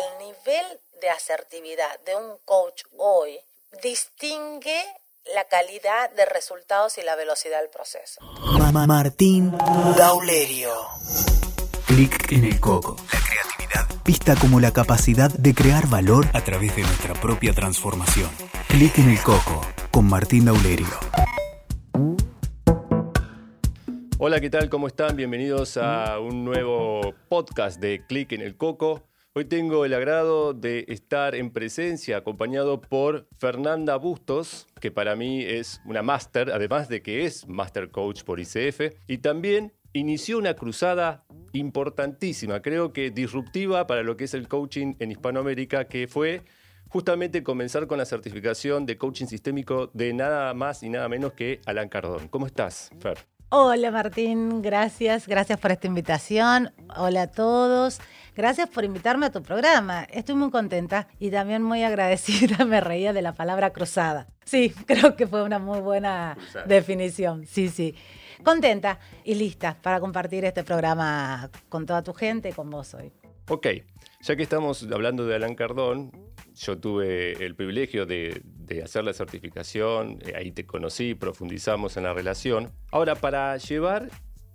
el nivel de asertividad de un coach hoy distingue la calidad de resultados y la velocidad del proceso. Mamá Martín Daulerio. Clic en el coco. La creatividad vista como la capacidad de crear valor A través de nuestra propia transformación. Clic en el coco con Martín Daulerio. Hola, ¿qué tal? ¿Cómo están? Bienvenidos a un nuevo podcast de Click en el Coco. Hoy tengo el agrado de estar en presencia acompañado por Fernanda Bustos, que para mí es una máster, además de que es Master Coach por ICF, y también inició una cruzada importantísima, creo que disruptiva para lo que es el coaching en Hispanoamérica, que fue justamente comenzar con la certificación de coaching sistémico de nada más y nada menos que Alan Cardón. ¿Cómo estás, Fer? Hola Martín, gracias, gracias por esta invitación. Hola a todos. Gracias por invitarme a tu programa. Estoy muy contenta y también muy agradecida. Me reía de la palabra cruzada. Sí, creo que fue una muy buena Cruzada. definición. Sí, sí. Contenta y lista para compartir este programa con toda tu gente, con vos hoy. Ok, ya que estamos hablando de Alan Cardón, yo tuve el privilegio de, de hacer la certificación, eh, ahí te conocí, profundizamos en la relación. Ahora, para llevar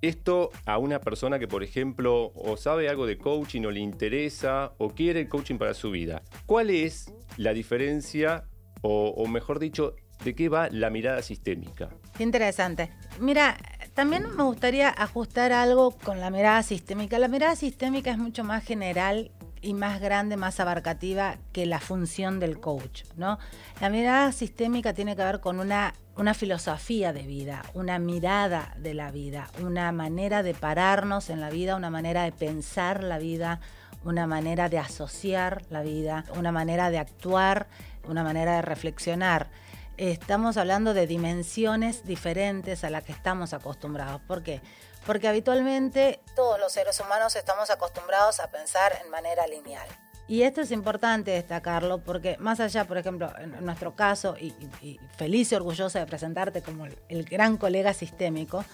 esto a una persona que, por ejemplo, o sabe algo de coaching o le interesa o quiere el coaching para su vida, ¿cuál es la diferencia o, mejor dicho, de qué va la mirada sistémica? Interesante. Mira, también me gustaría ajustar algo con la mirada sistémica. La mirada sistémica es mucho más general y más grande, más abarcativa que la función del coach, ¿no? La mirada sistémica tiene que ver con una, una filosofía de vida, una mirada de la vida, una manera de pararnos en la vida, una manera de pensar la vida, una manera de asociar la vida, una manera de actuar, una manera de reflexionar estamos hablando de dimensiones diferentes a las que estamos acostumbrados. ¿Por qué? Porque habitualmente todos los seres humanos estamos acostumbrados a pensar en manera lineal. Y esto es importante destacarlo porque más allá, por ejemplo, en nuestro caso, y, feliz y orgullosa de presentarte como el, el gran colega sistémico,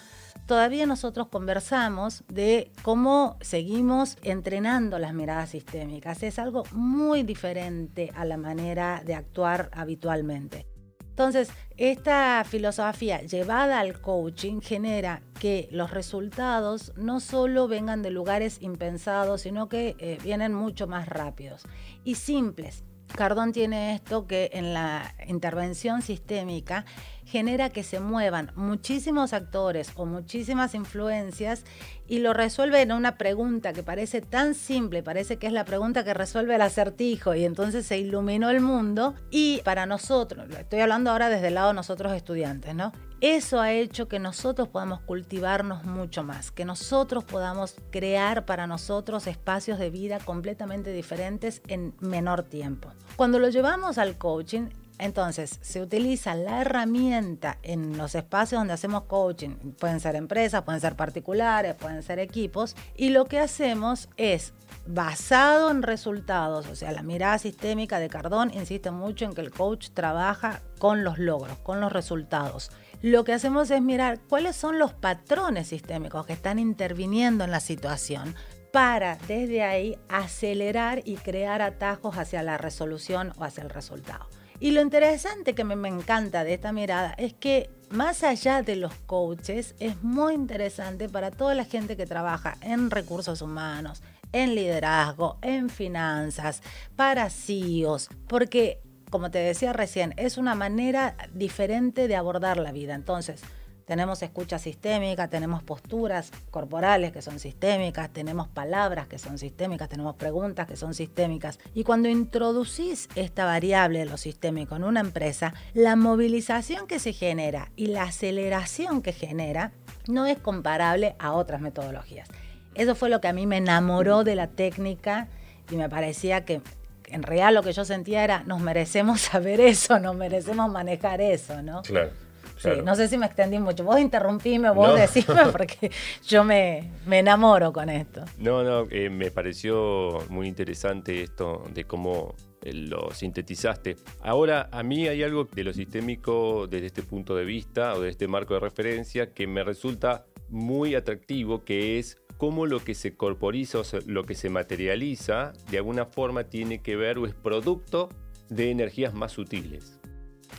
todavía nosotros conversamos de cómo seguimos entrenando las miradas sistémicas. Es algo muy diferente a la manera de actuar habitualmente. Entonces, esta filosofía llevada al coaching genera que los resultados no solo vengan de lugares impensados, sino que eh, vienen mucho más rápidos y simples. Cardón tiene esto que en la intervención sistémica genera que se muevan muchísimos actores o muchísimas influencias y lo resuelve en una pregunta que parece tan simple, parece que es la pregunta que resuelve el acertijo y entonces se iluminó el mundo y para nosotros, estoy hablando ahora desde el lado de nosotros estudiantes, ¿no? Eso ha hecho que nosotros podamos cultivarnos mucho más, que nosotros podamos crear para nosotros espacios de vida completamente diferentes en menor tiempo. Cuando lo llevamos al coaching, entonces se utiliza la herramienta en los espacios donde hacemos coaching, pueden ser empresas, pueden ser particulares, pueden ser equipos, y lo que hacemos es basado en resultados, o sea, la mirada sistémica de Cardón insiste mucho en que el coach trabaja con los logros, con los resultados. Lo que hacemos es mirar cuáles son los patrones sistémicos que están interviniendo en la situación para desde ahí acelerar y crear atajos hacia la resolución o hacia el resultado. Y lo interesante que me, encanta de esta mirada es que más allá de los coaches, es muy interesante para toda la gente que trabaja en recursos humanos, en liderazgo, en finanzas, para CEOs, porque como te decía recién, es una manera diferente de abordar la vida. Entonces, tenemos escucha sistémica, tenemos posturas corporales que son sistémicas, tenemos palabras que son sistémicas, tenemos preguntas que son sistémicas. Y cuando introducís esta variable de lo sistémico en una empresa, la movilización que se genera y la aceleración que genera no es comparable a otras metodologías. Eso fue lo que a mí me enamoró de la técnica y me parecía que en realidad lo que yo sentía era, nos merecemos saber eso, nos merecemos manejar eso, ¿no? Claro. Sí, no sé si me extendí mucho. Vos interrumpime, vos No. decime, porque yo me, me enamoro con esto. No, no, eh, me pareció muy interesante esto de cómo eh, lo sintetizaste. Ahora, a mí hay algo de lo sistémico desde este punto de vista o de este marco de referencia que me resulta muy atractivo, que es cómo lo que se corporiza o lo que se materializa de alguna forma tiene que ver o es producto de energías más sutiles.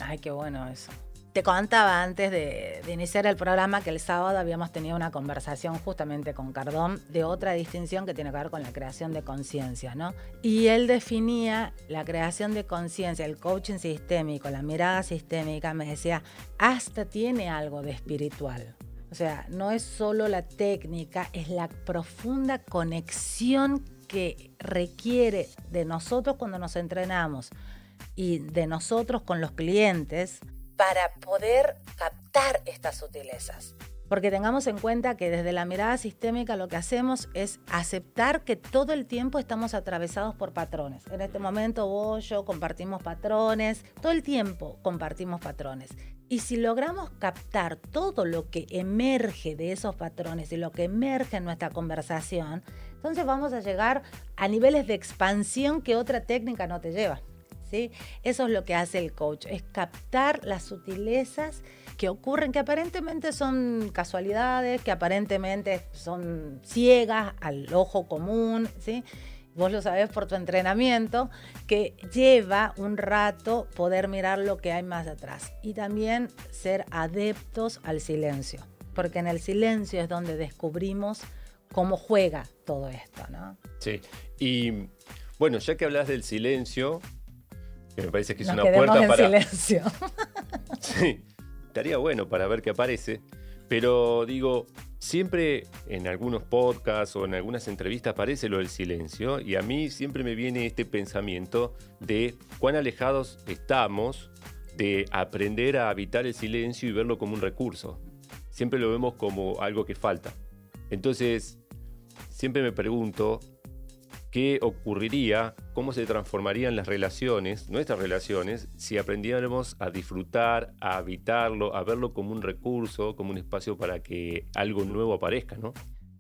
Ay, qué bueno eso. Te contaba antes de, iniciar el programa que el sábado habíamos tenido una conversación justamente con Cardón de otra distinción que tiene que ver con la creación de conciencia, ¿no? Y él definía la creación de conciencia, el coaching sistémico, la mirada sistémica, me decía, hasta tiene algo de espiritual. O sea, no es solo la técnica, es la profunda conexión que requiere de nosotros cuando nos entrenamos y de nosotros con los clientes para poder captar estas sutilezas. Porque tengamos en cuenta que desde la mirada sistémica lo que hacemos es aceptar que todo el tiempo estamos atravesados por patrones. En este momento vos, yo compartimos patrones, todo el tiempo compartimos patrones. Y si logramos captar todo lo que emerge de esos patrones y lo que emerge en nuestra conversación, entonces vamos a llegar a niveles de expansión que otra técnica no te lleva. Eso es lo que hace el coach, es captar las sutilezas que ocurren, que aparentemente son casualidades, que aparentemente son ciegas al ojo común, ¿sí? Vos lo sabés por tu entrenamiento, que lleva un rato poder mirar lo que hay más atrás y también ser adeptos al silencio, porque en el silencio es donde descubrimos cómo juega todo esto, ¿no? Sí, y bueno, ya que hablas del silencio, me parece que es una puerta para. silencio. sí, estaría bueno para ver qué aparece. Pero digo, siempre en algunos podcasts o en algunas entrevistas aparece lo del silencio y a mí siempre me viene este pensamiento de cuán alejados estamos de aprender a habitar el silencio y verlo como un recurso. Siempre lo vemos como algo que falta. Entonces, siempre me pregunto qué ocurriría, cómo se transformarían las relaciones, nuestras relaciones, si aprendiéramos a disfrutar, a habitarlo, a verlo como un recurso, como un espacio para que algo nuevo aparezca, ¿no?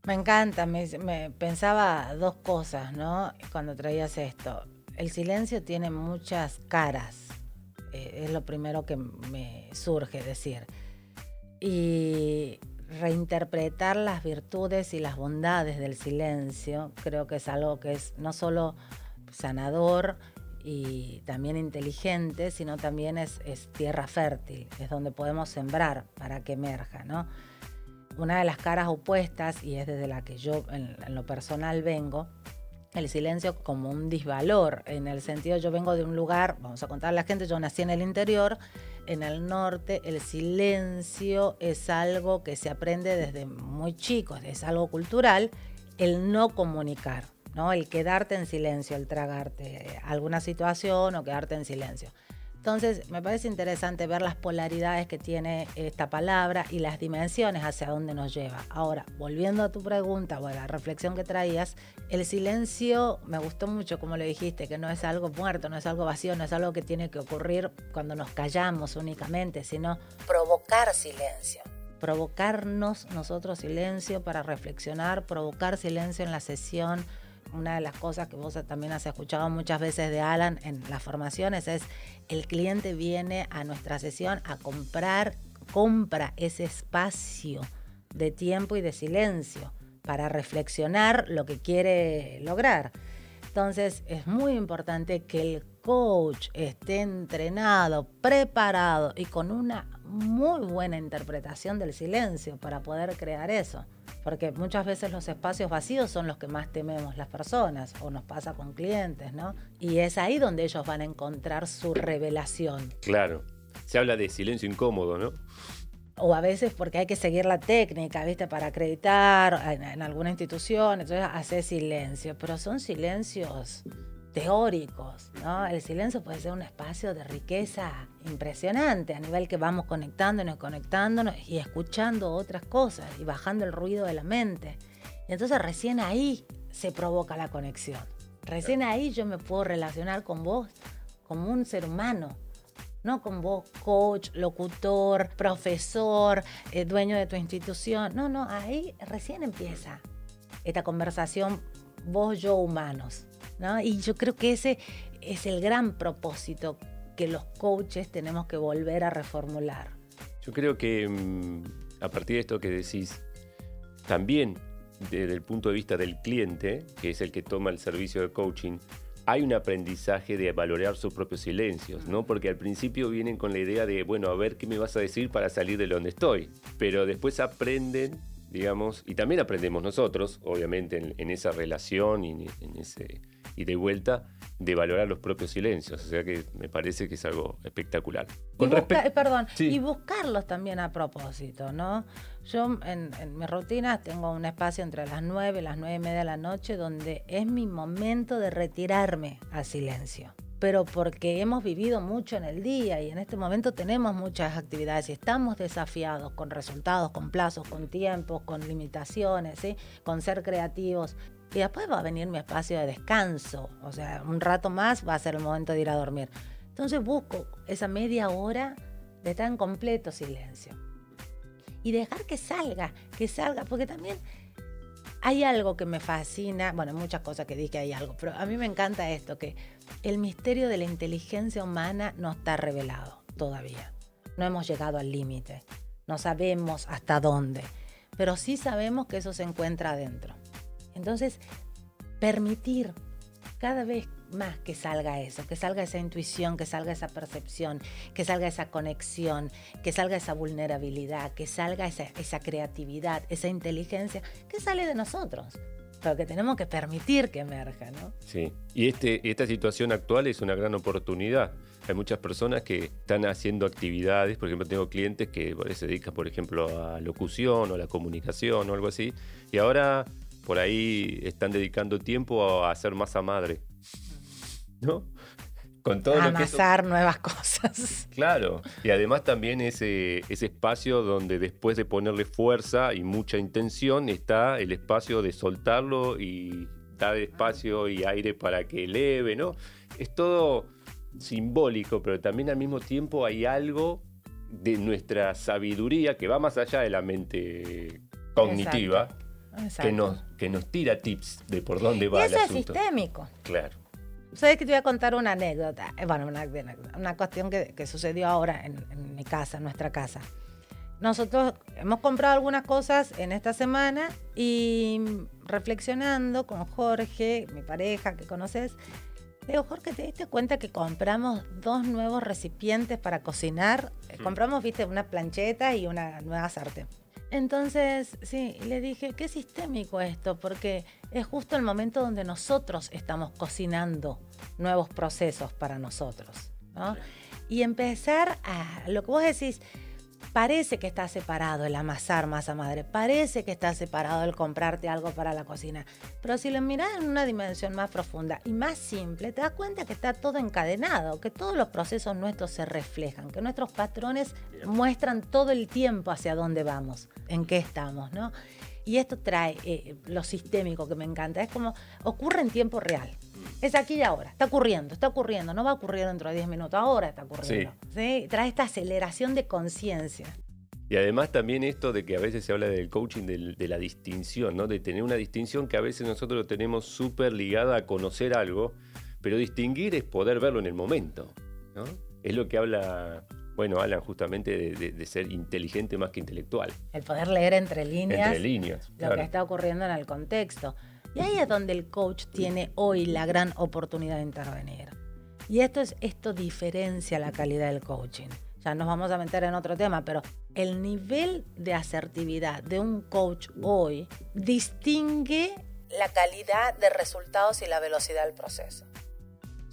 Me encanta, me, pensaba dos cosas, ¿no? Cuando traías esto. El silencio tiene muchas caras, eh, es lo primero que me surge decir. Y reinterpretar las virtudes y las bondades del silencio, creo que es algo que es no solo sanador y también inteligente, sino también es, tierra fértil, es donde podemos sembrar para que emerja, ¿no? Una de las caras opuestas, y es desde la que yo en, lo personal vengo, el silencio como un disvalor, en el sentido yo vengo de un lugar, vamos a contarle a la gente, yo nací en el interior, en el norte el silencio es algo que se aprende desde muy chico, es algo cultural, el no comunicar, ¿no? el quedarte en silencio, el tragarte alguna situación o quedarte en silencio. Entonces, me parece interesante ver las polaridades que tiene esta palabra y las dimensiones hacia dónde nos lleva. Ahora, volviendo a tu pregunta o a la reflexión que traías, el silencio me gustó mucho, como le dijiste, que no es algo muerto, no es algo vacío, no es algo que tiene que ocurrir cuando nos callamos únicamente, sino provocar silencio provocarnos nosotros silencio para reflexionar, provocar silencio en la sesión, una de las cosas que vos también has escuchado muchas veces de Alan en las formaciones es el cliente viene a nuestra sesión a comprar, compra ese espacio de tiempo y de silencio para reflexionar lo que quiere lograr. Entonces es muy importante que el coach esté entrenado, preparado y con una muy buena interpretación del silencio para poder crear eso porque muchas veces los espacios vacíos son los que más tememos las personas, o nos pasa con clientes, ¿no? Y es ahí donde ellos van a encontrar su revelación. Claro, se habla de silencio incómodo, ¿no? O a veces porque hay que seguir la técnica, ¿viste? Para acreditar en, alguna institución, entonces hace silencio, pero son silencios teóricos, ¿no? El silencio puede ser un espacio de riqueza impresionante a nivel que vamos conectándonos, conectándonos y escuchando otras cosas y bajando el ruido de la mente. Y entonces recién ahí se provoca la conexión. Recién ahí yo me puedo relacionar con vos como un ser humano, no con vos coach, locutor, profesor, eh, dueño de tu institución. No, no, ahí recién empieza esta conversación vos, yo, humanos. Y yo creo que ese es el gran propósito que los coaches tenemos que volver a reformular. Yo creo que mm, a partir de esto que decís, también desde el punto de vista del cliente, que es el que toma el servicio de coaching, hay un aprendizaje de valorar sus propios silencios, ¿no? Porque al principio vienen con la idea de, bueno, a ver qué me vas a decir para salir de donde estoy. Pero después aprenden, digamos, y también aprendemos nosotros, obviamente, en, en esa relación y en ese y de vuelta, de valorar los propios silencios. O sea que me parece que es algo espectacular. y eh, perdón, y buscarlos también a propósito, ¿no? Yo en, en mis rutinas tengo un espacio entre las 9 y las 9 y media de la noche donde es mi momento de retirarme al silencio pero porque hemos vivido mucho en el día y en este momento tenemos muchas actividades y estamos desafiados con resultados, con plazos, con tiempos, con limitaciones, con ser creativos. Y después va a venir mi espacio de descanso. O sea, un rato más va a ser el momento de ir a dormir. Entonces busco esa media hora de en completo silencio. Y dejar que salga, que salga, porque también hay algo que me fascina, bueno, muchas cosas que dije hay algo, pero a mí me encanta esto, que el misterio de la inteligencia humana no está revelado todavía. No hemos llegado al límite, no sabemos hasta dónde, pero sí sabemos que eso se encuentra adentro. Entonces, permitir cada vez más que salga eso, que salga esa intuición, que salga esa percepción, que salga esa conexión, que salga esa vulnerabilidad, que salga esa, creatividad, esa inteligencia, que sale de nosotros pero que tenemos que permitir que emerja, ¿no? Sí, y este, esta situación actual es una gran oportunidad. Hay muchas personas que están haciendo actividades, por ejemplo, tengo clientes que se dedican, por ejemplo, a locución o a la comunicación o algo así, y ahora por ahí están dedicando tiempo a hacer masa madre. ¿No? Con todo Amasar nuevas cosas. Claro, y además también ese, ese espacio donde después de ponerle fuerza y mucha intención está el espacio de soltarlo y dar espacio y aire para que eleve, ¿no? Es todo simbólico, pero también al mismo tiempo hay algo de nuestra sabiduría que va más allá de la mente cognitiva, que nos, que nos tira tips de por dónde va y eso es sistémico. Claro. Sabes que te voy a contar una anécdota, eh, bueno, una, una cuestión que, que, sucedió ahora en, en, mi casa, en nuestra casa. Nosotros hemos comprado algunas cosas en esta semana y reflexionando con Jorge, mi pareja que conoces, digo, Jorge, ¿te diste cuenta que compramos dos nuevos recipientes para cocinar? Compramos, viste, una plancheta y una nueva sartén. Entonces, sí, le dije, qué sistémico esto, porque es justo el momento donde nosotros estamos cocinando nuevos procesos para nosotros. ¿no? Y empezar a, lo que vos decís, Parece que está separado el amasar masa madre, parece que está separado el comprarte algo para la cocina, pero si lo miras en una dimensión más profunda y más simple, te das cuenta que está todo encadenado, que todos los procesos nuestros se reflejan, que nuestros patrones muestran todo el tiempo hacia dónde vamos, en qué estamos, ¿no? Y esto trae eh, lo sistémico que me encanta, es como ocurre en tiempo real. Es aquí y ahora, está ocurriendo, está ocurriendo, no va a ocurrir dentro de 10 minutos, ahora está ocurriendo. Sí. Trae esta aceleración de conciencia. Y además también esto de que a veces se habla del coaching de, la distinción, ¿no? De tener una distinción que a veces nosotros lo tenemos súper ligada a conocer algo, pero distinguir es poder verlo en el momento, ¿no? Es lo que habla, bueno, Alan, justamente de, ser inteligente más que intelectual. El poder leer entre líneas. Entre líneas. Lo que está ocurriendo en el contexto. Y ahí es donde el coach tiene hoy la gran oportunidad de intervenir. Y esto, es, esto diferencia la calidad del coaching. Ya nos vamos a meter en otro tema, pero el nivel de asertividad de un coach hoy distingue la calidad de resultados y la velocidad del proceso.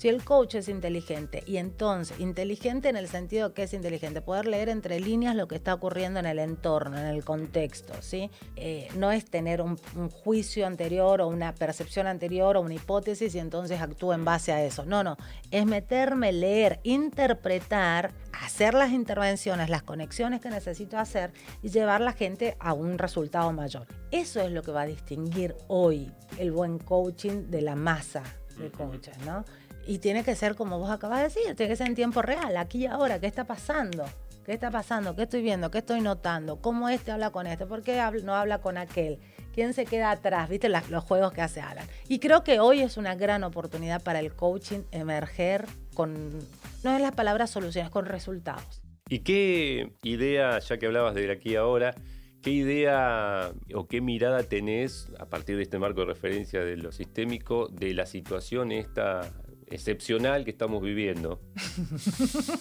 Si el coach es inteligente, y entonces, inteligente en el sentido que es inteligente, poder leer entre líneas lo que está ocurriendo en el entorno, en el contexto, ¿sí? Eh, no es tener un, juicio anterior o una percepción anterior o una hipótesis y entonces actúa en base a eso. No, no, es meterme, leer, interpretar, hacer las intervenciones, las conexiones que necesito hacer y llevar la gente a un resultado mayor. Eso es lo que va a distinguir hoy el buen coaching de la masa de coaches, ¿no? Y tiene que ser como vos acabas de decir, tiene que ser en tiempo real, aquí y ahora, ¿qué está pasando? ¿Qué está pasando? ¿Qué estoy viendo? ¿Qué estoy notando? ¿Cómo este habla con este? ¿Por qué no habla con aquel? ¿Quién se queda atrás? ¿Viste los juegos que hace Alan? Y creo que hoy es una gran oportunidad para el coaching emerger con, no es las palabras soluciones, con resultados. ¿Y qué idea, ya que hablabas de aquí ahora, ¿Qué idea o qué mirada tenés a partir de este marco de referencia de lo sistémico de la situación esta excepcional que estamos viviendo?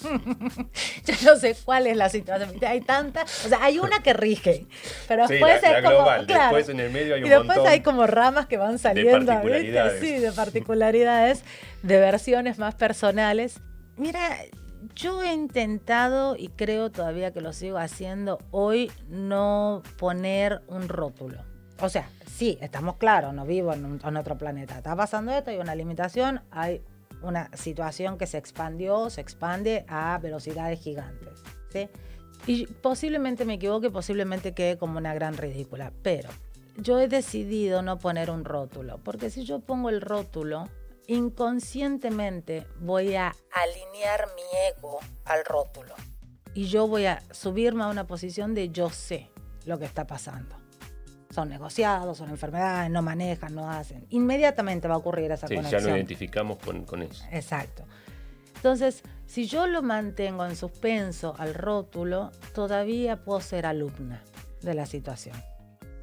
Yo no sé cuál es la situación. Hay tantas, o sea, hay una que rige, pero Sí, después la- es la como, global. claro, Después en el medio hay un y después montón hay como ramas que van saliendo, particularidades. Sí, de particularidades, de versiones más personales. Mira, yo he intentado y creo todavía que lo sigo haciendo hoy no poner un rótulo. O sea, sí, estamos claros, no vivo en, un- en otro planeta. Está pasando esto, hay una limitación, hay una situación que se expandió, se expande a velocidades gigantes. Y posiblemente me equivoque, posiblemente quede como una gran ridícula, pero yo he decidido no poner un rótulo, porque si yo pongo el rótulo, inconscientemente voy a alinear mi ego al rótulo. Y yo voy a subirme a una posición de yo sé lo que está pasando. Son negociados, son enfermedades, no manejan, no hacen. Inmediatamente va a ocurrir esa Sí, ya conexión. nos identificamos con, con eso. Exacto. Entonces, si yo lo mantengo en suspenso al rótulo, todavía puedo ser alumna de la situación.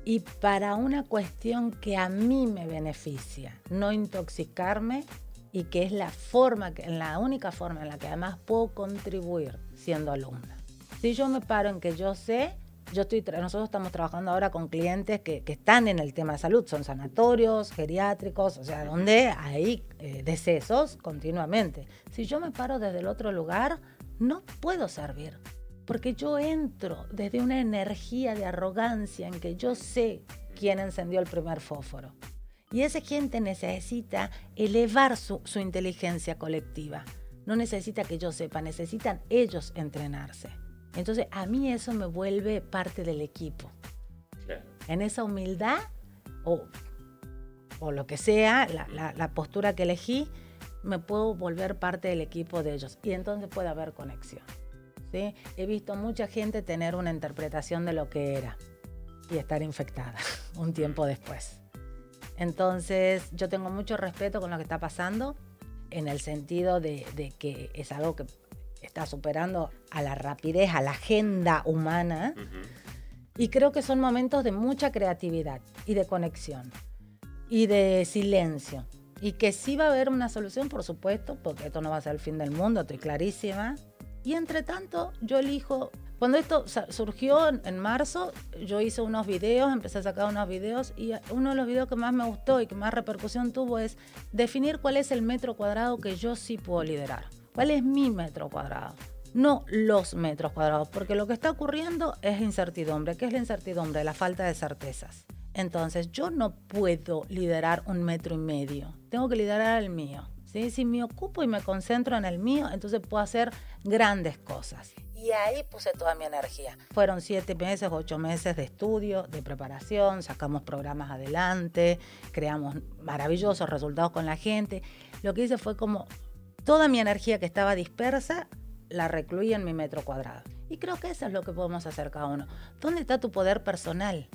Y para una cuestión que a mí me beneficia, no intoxicarme y que es la forma, que, la única forma en la que además puedo contribuir siendo alumna. Si yo me paro en que yo sé, yo estoy, nosotros estamos trabajando ahora con clientes que, que están en el tema de salud, son sanatorios, geriátricos, o sea, donde hay eh, decesos continuamente. Si yo me paro desde el otro lugar, no puedo servir, porque yo entro desde una energía de arrogancia en que yo sé quién encendió el primer fósforo. Y esa gente necesita elevar su, su inteligencia colectiva. No necesita que yo sepa, necesitan ellos entrenarse. Entonces a mí eso me vuelve parte del equipo. En esa humildad o, o lo que sea, la, la- la postura que elegí, me puedo volver parte del equipo de ellos. Y entonces puede haber conexión. ¿sí? He visto mucha gente tener una interpretación de lo que era y estar infectada un tiempo después. Entonces yo tengo mucho respeto con lo que está pasando en el sentido de, de que es algo que está superando a la rapidez, a la agenda humana. Y creo que son momentos de mucha creatividad y de conexión y de silencio. Y que sí va a haber una solución, por supuesto, porque esto no va a ser el fin del mundo, estoy clarísima. Y entre tanto, yo elijo, cuando esto surgió en marzo, yo hice unos videos, empecé a sacar unos videos y uno de los videos que más me gustó y que más repercusión tuvo es definir cuál es el metro cuadrado que yo sí puedo liderar. ¿Cuál es mi metro cuadrado? No los metros cuadrados, porque lo que está ocurriendo es incertidumbre. ¿Qué es la incertidumbre? La falta de certezas. Entonces, yo no puedo liderar un metro y medio. Tengo que liderar el mío. ¿sí? Si me ocupo y me concentro en el mío, entonces puedo hacer grandes cosas. Y ahí puse toda mi energía. Fueron siete meses, ocho meses de estudio, de preparación, sacamos programas adelante, creamos maravillosos resultados con la gente. Lo que hice fue como toda mi energía que estaba dispersa, la recluí en mi metro cuadrado. Y creo que eso es lo que podemos hacer cada uno. ¿Dónde está tu poder personal?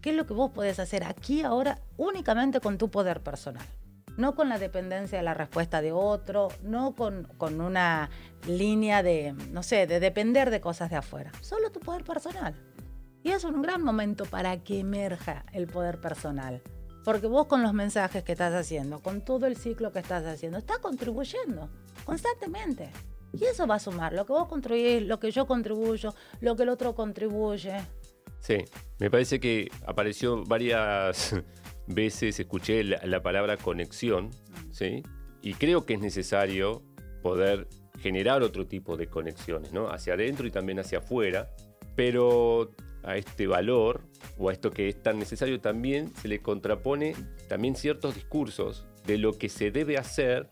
¿Qué es lo que vos podés hacer aquí ahora únicamente con tu poder personal? No con la dependencia de la respuesta de otro, no con, con una línea de, no sé, de depender de cosas de afuera. Solo tu poder personal. Y es un gran momento para que emerja el poder personal. Porque vos con los mensajes que estás haciendo, con todo el ciclo que estás haciendo, estás contribuyendo constantemente. Y eso va a sumar. Lo que vos construís, lo que yo contribuyo, lo que el otro contribuye. Sí, me parece que apareció varias veces, escuché la, la palabra conexión, ¿sí? Y creo que es necesario poder generar otro tipo de conexiones, ¿no? Hacia adentro y también hacia afuera, pero a este valor o a esto que es tan necesario también se le contrapone también ciertos discursos de lo que se debe hacer,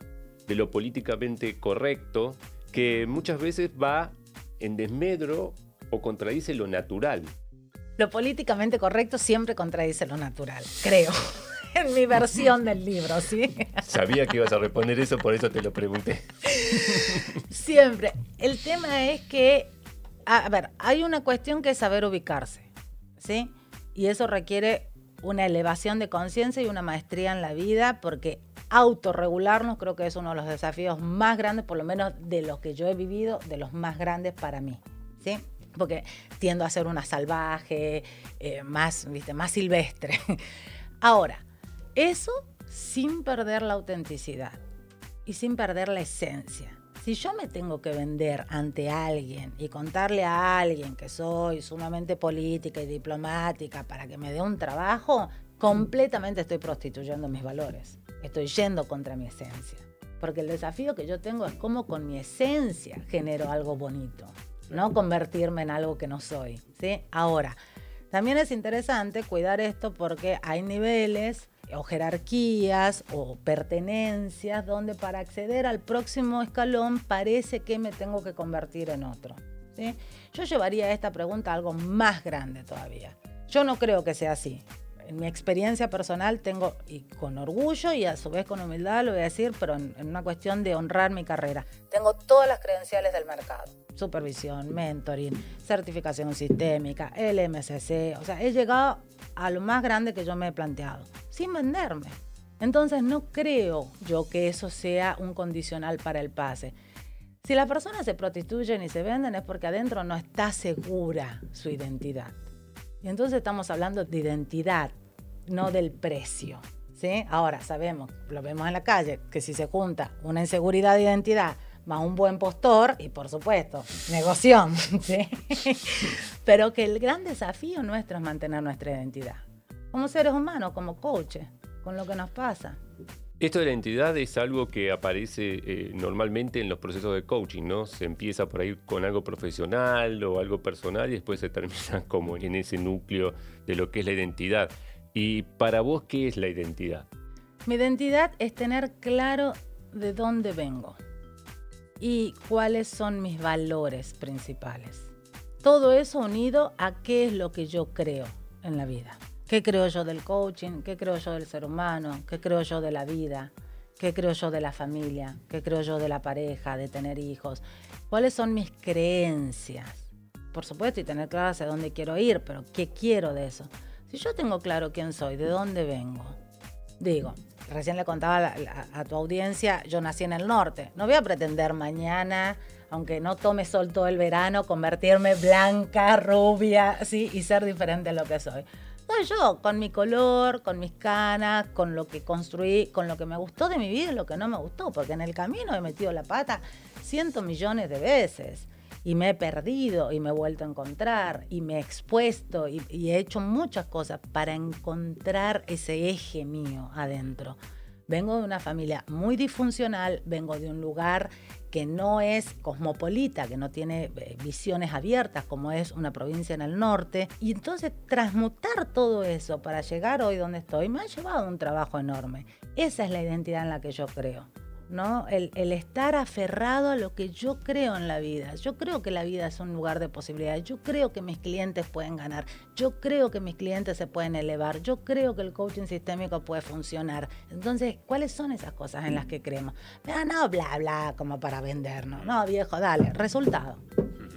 de lo políticamente correcto, que muchas veces va en desmedro o contradice lo natural. Lo políticamente correcto siempre contradice lo natural, creo. en mi versión del libro, ¿sí? Sabía que ibas a responder eso, por eso te lo pregunté. Siempre. El tema es que, a ver, hay una cuestión que es saber ubicarse, ¿sí? Y eso requiere una elevación de conciencia y una maestría en la vida, porque autorregularnos creo que es uno de los desafíos más grandes, por lo menos de los que yo he vivido, de los más grandes para mí, ¿sí? porque tiendo a ser una salvaje, eh, más, ¿viste? más silvestre. Ahora, eso sin perder la autenticidad y sin perder la esencia. Si yo me tengo que vender ante alguien y contarle a alguien que soy sumamente política y diplomática para que me dé un trabajo, completamente estoy prostituyendo mis valores. Estoy yendo contra mi esencia. Porque el desafío que yo tengo es cómo con mi esencia genero algo bonito, no convertirme en algo que no soy. ¿sí? Ahora, también es interesante cuidar esto porque hay niveles o jerarquías o pertenencias donde para acceder al próximo escalón parece que me tengo que convertir en otro. Yo llevaría esta pregunta a algo más grande todavía. Yo no creo que sea así en mi experiencia personal tengo, y con orgullo y a su vez con humildad lo voy a decir, pero en, una cuestión de honrar mi carrera, tengo todas las credenciales del mercado. Supervisión, mentoring, certificación sistémica, LMCC, o sea, he llegado a lo más grande que yo me he planteado, sin venderme. Entonces no creo yo que eso sea un condicional para el pase. Si las personas se prostituyen y se venden es porque adentro no está segura su identidad. Y entonces estamos hablando de identidad, no del precio. ¿sí? Ahora sabemos, lo vemos en la calle, que si se junta una inseguridad de identidad más un buen postor y por supuesto, negoción, ¿sí? pero que el gran desafío nuestro es mantener nuestra identidad, como seres humanos, como coaches, con lo que nos pasa. Esto de la identidad es algo que aparece eh, normalmente en los procesos de coaching, ¿no? Se empieza por ahí con algo profesional o algo personal y después se termina como en ese núcleo de lo que es la identidad. ¿Y para vos qué es la identidad? Mi identidad es tener claro de dónde vengo y cuáles son mis valores principales. Todo eso unido a qué es lo que yo creo en la vida. ¿Qué creo yo del coaching? ¿Qué creo yo del ser humano? ¿Qué creo yo de la vida? ¿Qué creo yo de la familia? ¿Qué creo yo de la pareja, de tener hijos? ¿Cuáles son mis creencias? Por supuesto, y tener claro hacia dónde quiero ir, pero ¿qué quiero de eso? Si yo tengo claro quién soy, de dónde vengo, digo, recién le contaba a, tu audiencia, yo nací en el norte. No voy a pretender mañana, aunque no tome sol todo el verano, convertirme blanca, rubia, ¿sí? y ser diferente a lo que soy. No, yo, con mi color, con mis canas, con lo que construí, con lo que me gustó de mi vida y lo que no me gustó, porque en el camino he metido la pata cientos millones de veces y me he perdido y me he vuelto a encontrar y me he expuesto y, he hecho muchas cosas para encontrar ese eje mío adentro. Vengo de una familia muy disfuncional, vengo de un lugar que no es cosmopolita, que no tiene eh, visiones abiertas como es una provincia en el norte. Y entonces transmutar todo eso para llegar hoy donde estoy me ha llevado un trabajo enorme. Esa es la identidad en la que yo creo. ¿No? El, estar aferrado a lo que yo creo en la vida. Yo creo que la vida es un lugar de posibilidades. Yo creo que mis clientes pueden ganar. Yo creo que mis clientes se pueden elevar. Yo creo que el coaching sistémico puede funcionar. Entonces, ¿cuáles son esas cosas en las que creemos? Ah, no, bla, bla, como para vendernos. No, viejo, dale, resultado.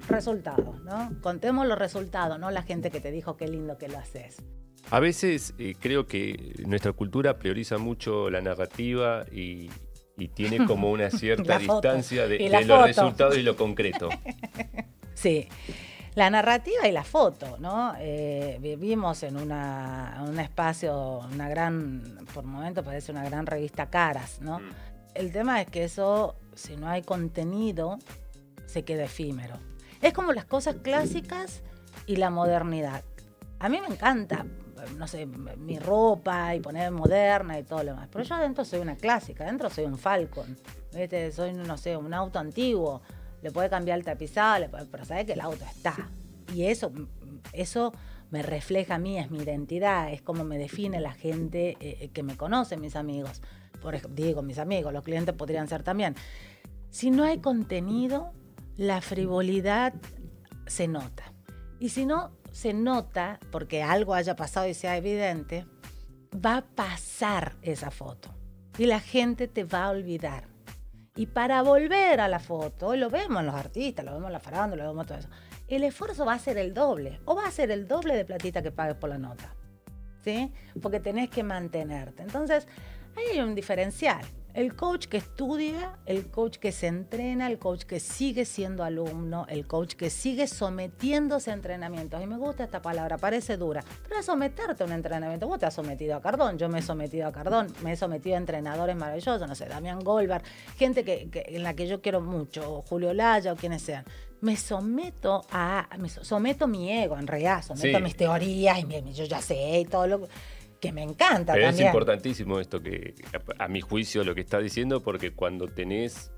Resultado, ¿no? Contemos los resultados, no la gente que te dijo qué lindo que lo haces. A veces eh, creo que nuestra cultura prioriza mucho la narrativa y, y tiene como una cierta distancia de, los resultados y lo concreto. sí. La narrativa y la foto, ¿no? Eh, vivimos en una, un espacio, una gran, por momentos parece una gran revista Caras, ¿no? Mm. El tema es que eso, si no hay contenido, se queda efímero. Es como las cosas clásicas y la modernidad. A mí me encanta no sé, mi ropa y poner moderna y todo lo demás. Pero yo adentro soy una clásica, adentro soy un Falcon, soy, no sé, un auto antiguo, le puede cambiar el tapizado, pero sabe que el auto está. Y eso, eso me refleja a mí, es mi identidad, es como me define la gente eh, que me conoce, mis amigos. Por, digo, mis amigos, los clientes podrían ser también. Si no hay contenido, la frivolidad se nota. Y si no, se nota, porque algo haya pasado y sea evidente, va a pasar esa foto y la gente te va a olvidar. Y para volver a la foto, hoy lo vemos los artistas, lo vemos la farándula, lo vemos todo eso, el esfuerzo va a ser el doble o va a ser el doble de platita que pagues por la nota. ¿Sí? Porque tenés que mantenerte. Entonces, ahí hay un diferencial. El coach que estudia, el coach que se entrena, el coach que sigue siendo alumno, el coach que sigue sometiéndose a entrenamientos. Y me gusta esta palabra, parece dura, pero es someterte a un entrenamiento. Vos te has sometido a Cardón, yo me he sometido a Cardón, me he sometido a entrenadores maravillosos, no sé, Damián Goldberg, gente que, que- en la que yo quiero mucho, o Julio Laya o quienes sean. Me someto a, me so- someto mi ego, en realidad, someto Sí. mis teorías y mi- yo ya sé y todo lo que me encanta Pero es importantísimo esto que, a, a mi juicio, lo que está diciendo, porque cuando tenés,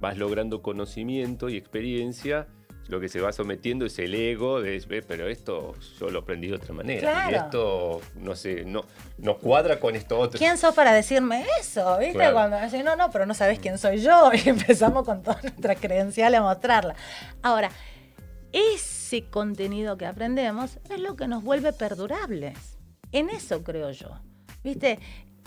vas logrando conocimiento y experiencia, lo que se va sometiendo es el ego de, "Ve, pero esto yo lo aprendí de otra manera. Y Claro. esto, no sé, no, no cuadra con esto otro. ¿Quién sos para decirme eso? ¿Viste? Claro. Cuando me dicen, no, no, pero no sabes quién soy yo. Y empezamos con todas nuestras credenciales a mostrarla. Ahora, ese contenido que aprendemos es lo que nos vuelve perdurables. En eso creo yo. ¿Viste?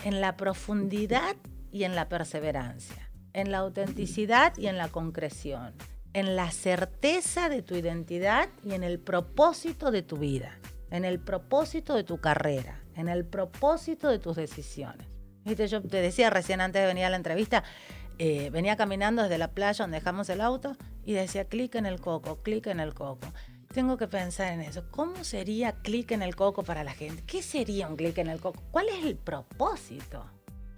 En la profundidad y en la perseverancia. En la autenticidad y en la concreción. En la certeza de tu identidad y en el propósito de tu vida. En el propósito de tu carrera. En el propósito de tus decisiones. ¿Viste? Yo te decía recién antes de venir a la entrevista, eh, venía caminando desde la playa donde dejamos el auto y decía clic en el coco, clic en el coco. Tengo que pensar en eso. ¿Cómo sería clic en el coco para la gente? ¿Qué sería un clic en el coco? ¿Cuál es el propósito?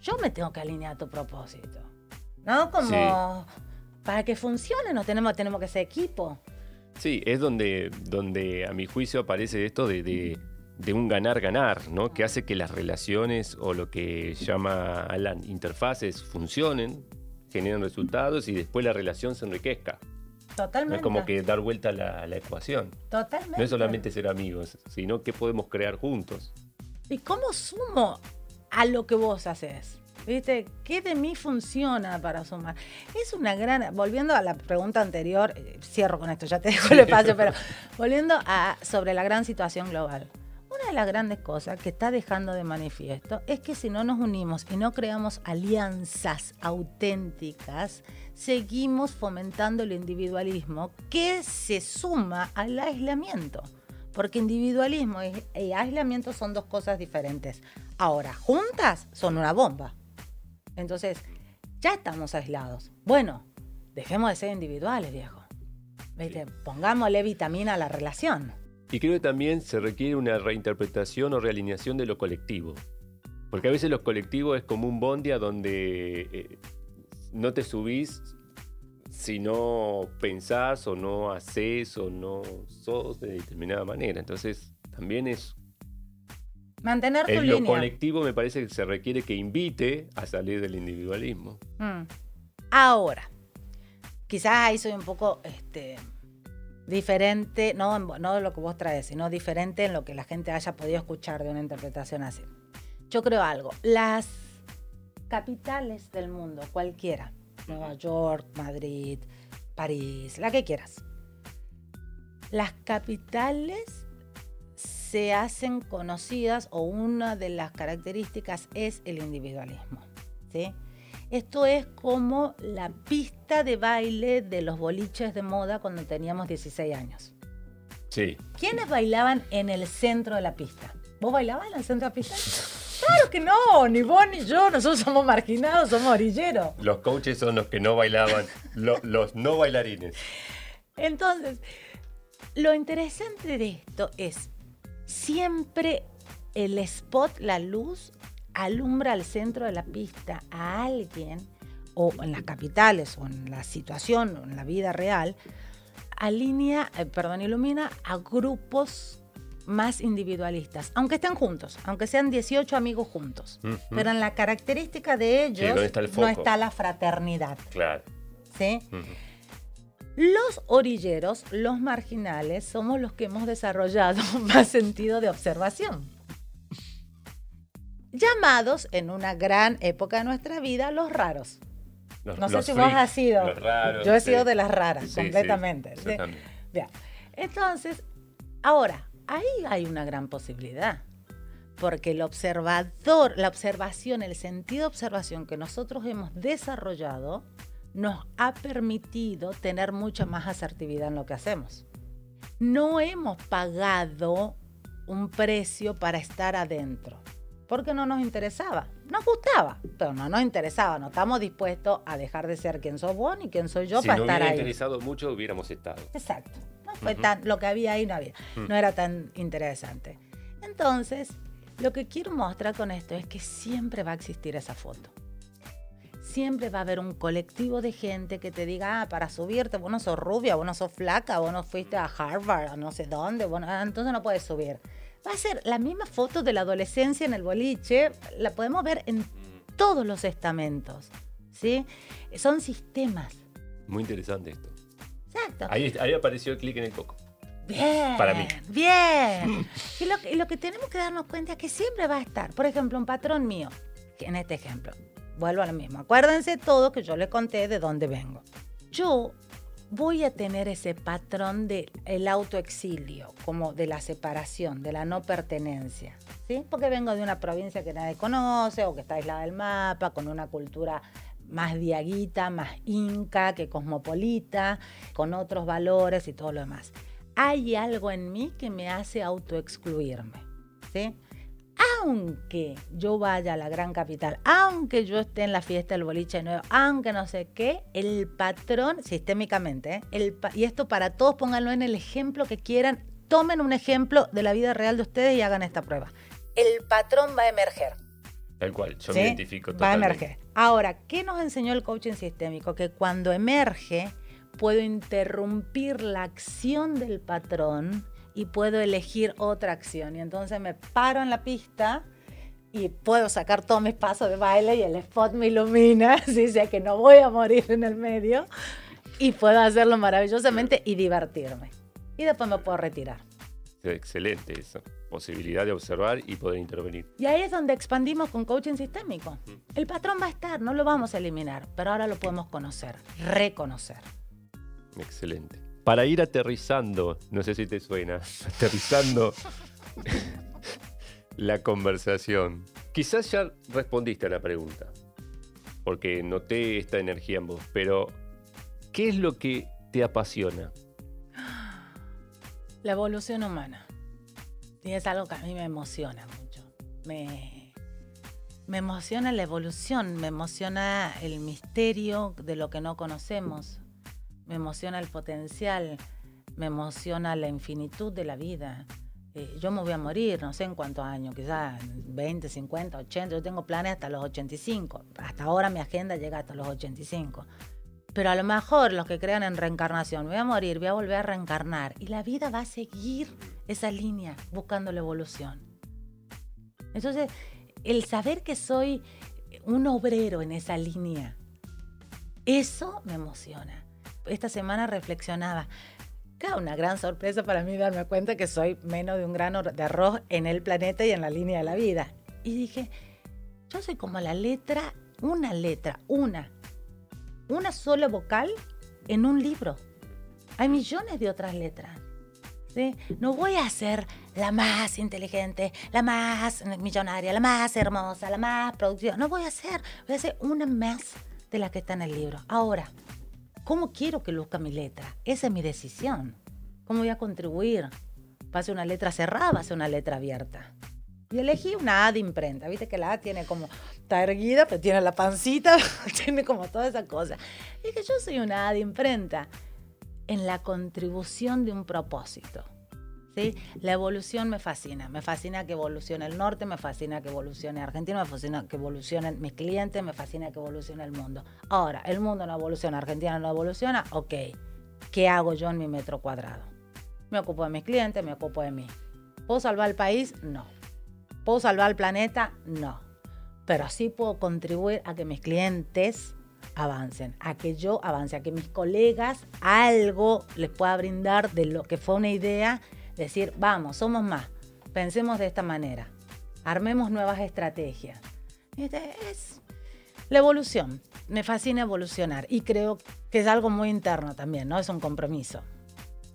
Yo me tengo que alinear a tu propósito. ¿No? Como para que funcione, no tenemos, tenemos que ser equipo. Sí, es donde, donde a mi juicio aparece esto de, de- de un ganar-ganar, ¿no? Que hace que las relaciones o lo que llama Alan interfaces funcionen, generen resultados y después la relación se enriquezca. No es como que dar vuelta a la, la ecuación. Totalmente. No es solamente ser amigos, sino qué podemos crear juntos. ¿Y cómo sumo a lo que vos haces? ¿Viste? ¿Qué de mí funciona para sumar? Es una gran. Volviendo a la pregunta anterior, eh, cierro con esto, ya te dejo el espacio, pero volviendo a sobre la gran situación global. Una de las grandes cosas que está dejando de manifiesto es que si no nos unimos y no creamos alianzas auténticas, seguimos fomentando el individualismo que se suma al aislamiento. Porque individualismo y aislamiento son dos cosas diferentes. Ahora, juntas son una bomba. Entonces, ya estamos aislados. Bueno, dejemos de ser individuales, viejo. ¿Viste? Pongámosle vitamina a la relación. Y creo que también se requiere una reinterpretación o realineación de lo colectivo. Porque a veces los colectivos es como un bondia donde eh, no te subís si no pensás o no haces o no sos de determinada manera. Entonces, también es. Mantener tu En lo línea. colectivo me parece que se requiere que invite a salir del individualismo. Mm. Ahora, quizás ahí soy un poco este, diferente, no, no de lo que vos traes, sino diferente en lo que la gente haya podido escuchar de una interpretación así. Yo creo algo, las capitales del mundo, cualquiera, Nueva York, Madrid, París, la que quieras, las capitales se hacen conocidas o una de las características es el individualismo. ¿sí? Esto es como la pista de baile de los boliches de moda cuando teníamos 16 años. Sí. ¿Quiénes bailaban en el centro de la pista? ¿Vos bailabas en el centro de la pista? Claro que no, ni vos ni yo, nosotros somos marginados, somos orilleros. Los coaches son los que no bailaban, lo- los no bailarines. Entonces, lo interesante de esto es siempre el spot, la luz, alumbra al centro de la pista a alguien, o en las capitales, o en la situación, o en la vida real, alinea, eh, perdón, ilumina a grupos más individualistas, aunque estén juntos, aunque sean 18 amigos juntos. Ujú. Pero en la característica de ellos ¿dónde está el no está la fraternidad. Claro. Los orilleros, los marginales, somos los que hemos desarrollado más sentido de observación. Llamados en una gran época de nuestra vida los raros. Los- No sé si vos has sido. los raros, Yo he sí. sido de las raras, Sí, completamente. Entonces, ahora, ahí hay una gran posibilidad. Porque el observador, la observación, el sentido de observación que nosotros hemos desarrollado, nos ha permitido tener mucha más asertividad en lo que hacemos. No hemos pagado un precio para estar adentro. Porque no nos interesaba. Nos gustaba, pero no nos interesaba. No estamos dispuestos a dejar de ser quien sos vos ni quien soy yo si para no estar hubiera ahí. interesado mucho, hubiéramos estado. Exacto. No fue tan, lo que había ahí no había. Mm. No era tan interesante. Entonces, lo que quiero mostrar con esto es que siempre va a existir esa foto. Siempre va a haber un colectivo de gente que te diga, ah, para subirte, vos no sos rubia, vos no sos flaca, vos no fuiste a Harvard, a no sé dónde, vos no- ah, entonces no puedes subir. Va a ser la misma foto de la adolescencia en el boliche, la podemos ver en todos los estamentos, ¿sí? Son sistemas. Muy interesante esto. Exacto. Ahí, ahí apareció el clic en el coco. Bien. Para mí. Bien. Y lo, que- y lo que tenemos que darnos cuenta es que siempre va a estar, por ejemplo, un patrón mío, en este ejemplo, vuelvo a lo mismo. Acuérdense todo que yo le conté de dónde vengo. Yo voy a tener ese patrón del el autoexilio, como de la separación, de la no pertenencia. ¿sí? Porque vengo de una provincia que nadie conoce o que está aislada del mapa, con una cultura más diaguita, más inca que cosmopolita, con otros valores y todo lo demás. Hay algo en mí que me hace autoexcluirme. ¿sí? Aunque yo vaya a la gran capital, aunque yo esté en la fiesta del boliche nuevo, aunque no sé qué, el patrón, sistémicamente, ¿eh? el pa- y esto para todos, pónganlo en el ejemplo que quieran, tomen un ejemplo de la vida real de ustedes y hagan esta prueba. El patrón va a emerger. Tal cual, yo ¿sí? me identifico Va a totalmente. emerger. Ahora, ¿qué nos enseñó el coaching sistémico? Que cuando emerge, puedo interrumpir la acción del patrón y puedo elegir otra acción. Y entonces me paro en la pista y puedo sacar todos mis pasos de baile y el spot me ilumina, así sé que no voy a morir en el medio y puedo hacerlo maravillosamente y divertirme. Y después me puedo retirar. Excelente eso. Posibilidad de observar y poder intervenir. Y ahí es donde expandimos con coaching sistémico. El patrón va a estar, no lo vamos a eliminar, pero ahora lo podemos conocer, reconocer. Excelente. Para ir aterrizando, no sé si te suena, aterrizando la conversación. Quizás ya respondiste a la pregunta, porque noté esta energía en vos, pero ¿qué es lo que te apasiona? La evolución humana. Y es algo que a mí me emociona mucho. Me, me emociona la evolución, me emociona el misterio de lo que no conocemos, me emociona el potencial, me emociona la infinitud de la vida. Eh, yo me voy a morir, no sé en cuántos años, quizás 20, 50, 80, yo tengo planes hasta los 85. Hasta ahora mi agenda llega hasta los 85. Pero a lo mejor los que crean en reencarnación, voy a morir, voy a volver a reencarnar. Y la vida va a seguir esa línea buscando la evolución. Entonces, el saber que soy un obrero en esa línea, eso me emociona. Esta semana reflexionaba. Claro, una gran sorpresa para mí darme cuenta que soy menos de un grano de arroz en el planeta y en la línea de la vida. Y dije, yo soy como la letra, una letra, una, una sola vocal en un libro. Hay millones de otras letras. ¿sí? No voy a ser la más inteligente, la más millonaria, la más hermosa, la más productiva. No voy a ser, voy a ser una más de la que está en el libro. Ahora, ¿cómo quiero que luzca mi letra? Esa es mi decisión. ¿Cómo voy a contribuir? ¿Va a ser una letra cerrada ser una letra abierta? Y elegí una A de imprenta. Viste que la A tiene como, está erguida, pero tiene la pancita, tiene como toda esa cosa. Y dije, yo soy una A de imprenta en la contribución de un propósito. ¿Sí? La evolución me fascina. Me fascina que evolucione el norte, me fascina que evolucione Argentina, me fascina que evolucionen mis clientes, me fascina que evolucione el mundo. Ahora, el mundo no evoluciona, Argentina no evoluciona, ok. ¿Qué hago yo en mi metro cuadrado? Me ocupo de mis clientes, me ocupo de mí. ¿Puedo salvar el país? No. ¿Puedo salvar el planeta? No. Pero sí puedo contribuir a que mis clientes avancen, a que yo avance, a que mis colegas algo les pueda brindar de lo que fue una idea, decir, vamos, somos más, pensemos de esta manera, armemos nuevas estrategias. Este es la evolución, me fascina evolucionar y creo que es algo muy interno también, ¿no? Es un compromiso.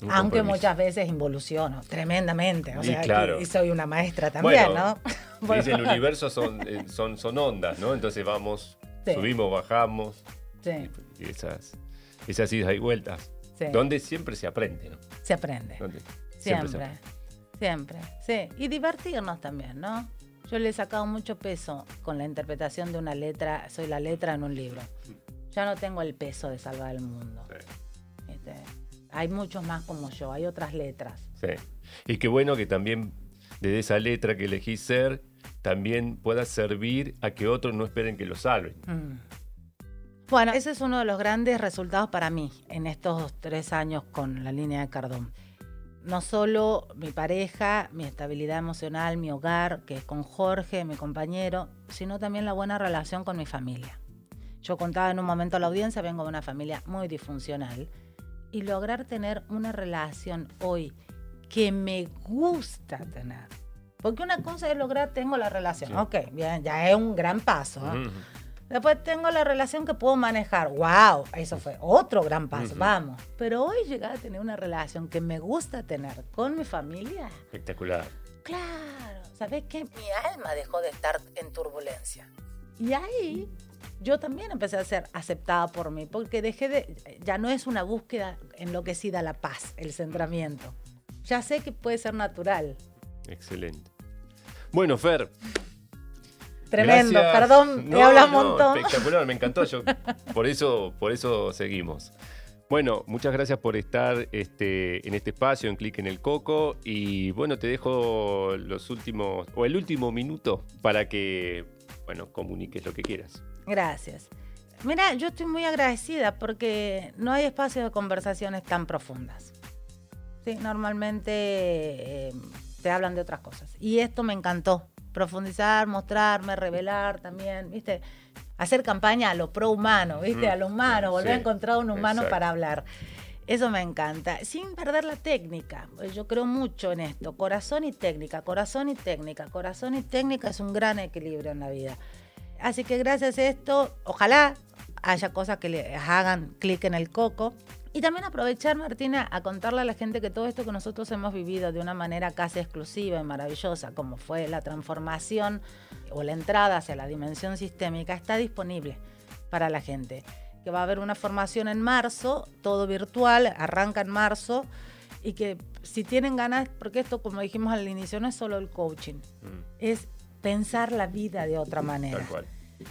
Un Aunque compromiso. muchas veces involuciono tremendamente. O Y sea, claro. y soy una maestra también, Bueno, ¿no? Dice, el universo son, eh, son, son ondas, ¿no? Entonces vamos, Sí. subimos, bajamos, Sí, y esas, esas idas y vueltas. sí. Donde siempre se aprende, ¿no? Se aprende. Donde Siempre. Siempre. Sí. Y divertirnos también, ¿no? Yo le he sacado mucho peso con la interpretación de una letra, soy la letra en un libro. Ya no tengo el peso de salvar el mundo. Este, hay muchos más como yo, hay otras letras. Sí. Y qué bueno que también desde esa letra que elegí ser, también pueda servir a que otros no esperen que lo salven. Mm. Bueno, ese es uno de los grandes resultados para mí en estos tres años con la línea de Cardón. No solo mi pareja, mi estabilidad emocional, mi hogar, que es con Jorge, mi compañero, sino también la buena relación con mi familia. Yo contaba en un momento a la audiencia, vengo de una familia muy disfuncional, y lograr tener una relación hoy que me gusta tener. Porque una cosa es lograr, tengo la relación, ok, bien, ya es un gran paso. ¿eh? Después tengo la relación que puedo manejar. ¡Wow! Eso fue otro gran paso. Vamos. Pero hoy llegar a tener una relación que me gusta tener con mi familia. Espectacular. Claro. ¿Sabes qué? Mi alma dejó de estar en turbulencia. Y ahí yo también empecé a ser aceptada por mí, porque dejé de. Ya no es una búsqueda enloquecida la paz, el centramiento. Ya sé que puede ser natural. Excelente. Bueno, Fer, Tremendo, perdón, me hablas un montón. Espectacular, me encantó. Yo, por, eso, por eso seguimos. Bueno, muchas gracias por estar este, en este espacio, en Clic en el Coco. Y bueno, te dejo los últimos, o el último minuto para que, bueno, comuniques lo que quieras. Gracias. Mira, yo estoy muy agradecida porque no hay espacio de conversaciones tan profundas. Sí, normalmente eh, te hablan de otras cosas. Y esto me encantó profundizar, mostrarme, revelar también, ¿viste? Hacer campaña a lo pro humano, ¿viste? a lo humano, volver a encontrar un humano para hablar. Eso me encanta, sin perder la técnica. Yo creo mucho en esto, corazón y técnica, corazón y técnica, corazón y técnica es un gran equilibrio en la vida. Así que gracias a esto, ojalá haya cosas que les hagan clic en el coco y también aprovechar, Martina, a contarle a la gente que todo esto que nosotros hemos vivido de una manera casi exclusiva y maravillosa, como fue la transformación o la entrada hacia la dimensión sistémica, está disponible para la gente. Que va a haber una formación en marzo, todo virtual, arranca en marzo, y que si tienen ganas, porque esto, como dijimos al inicio, no es solo el coaching, mm. es pensar la vida de otra manera.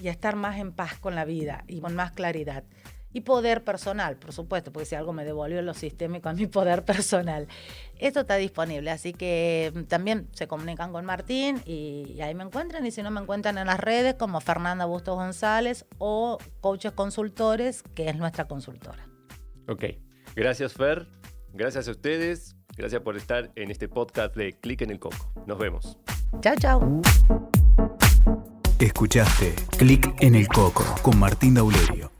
Y estar más en paz con la vida y con más claridad y poder personal, por supuesto, porque si algo me devolvió lo sistémico a mi poder personal. Esto está disponible, así que mm, también se comunican con Martín y, ahí me encuentran y si no me encuentran en las redes como Fernanda Bustos González o Coaches Consultores, que es nuestra consultora. Ok, gracias Fer, gracias a ustedes, gracias por estar en este podcast de Clic en el Coco. Nos vemos. Chao, chao. Escuchaste Clic en el Coco con Martín Daulerio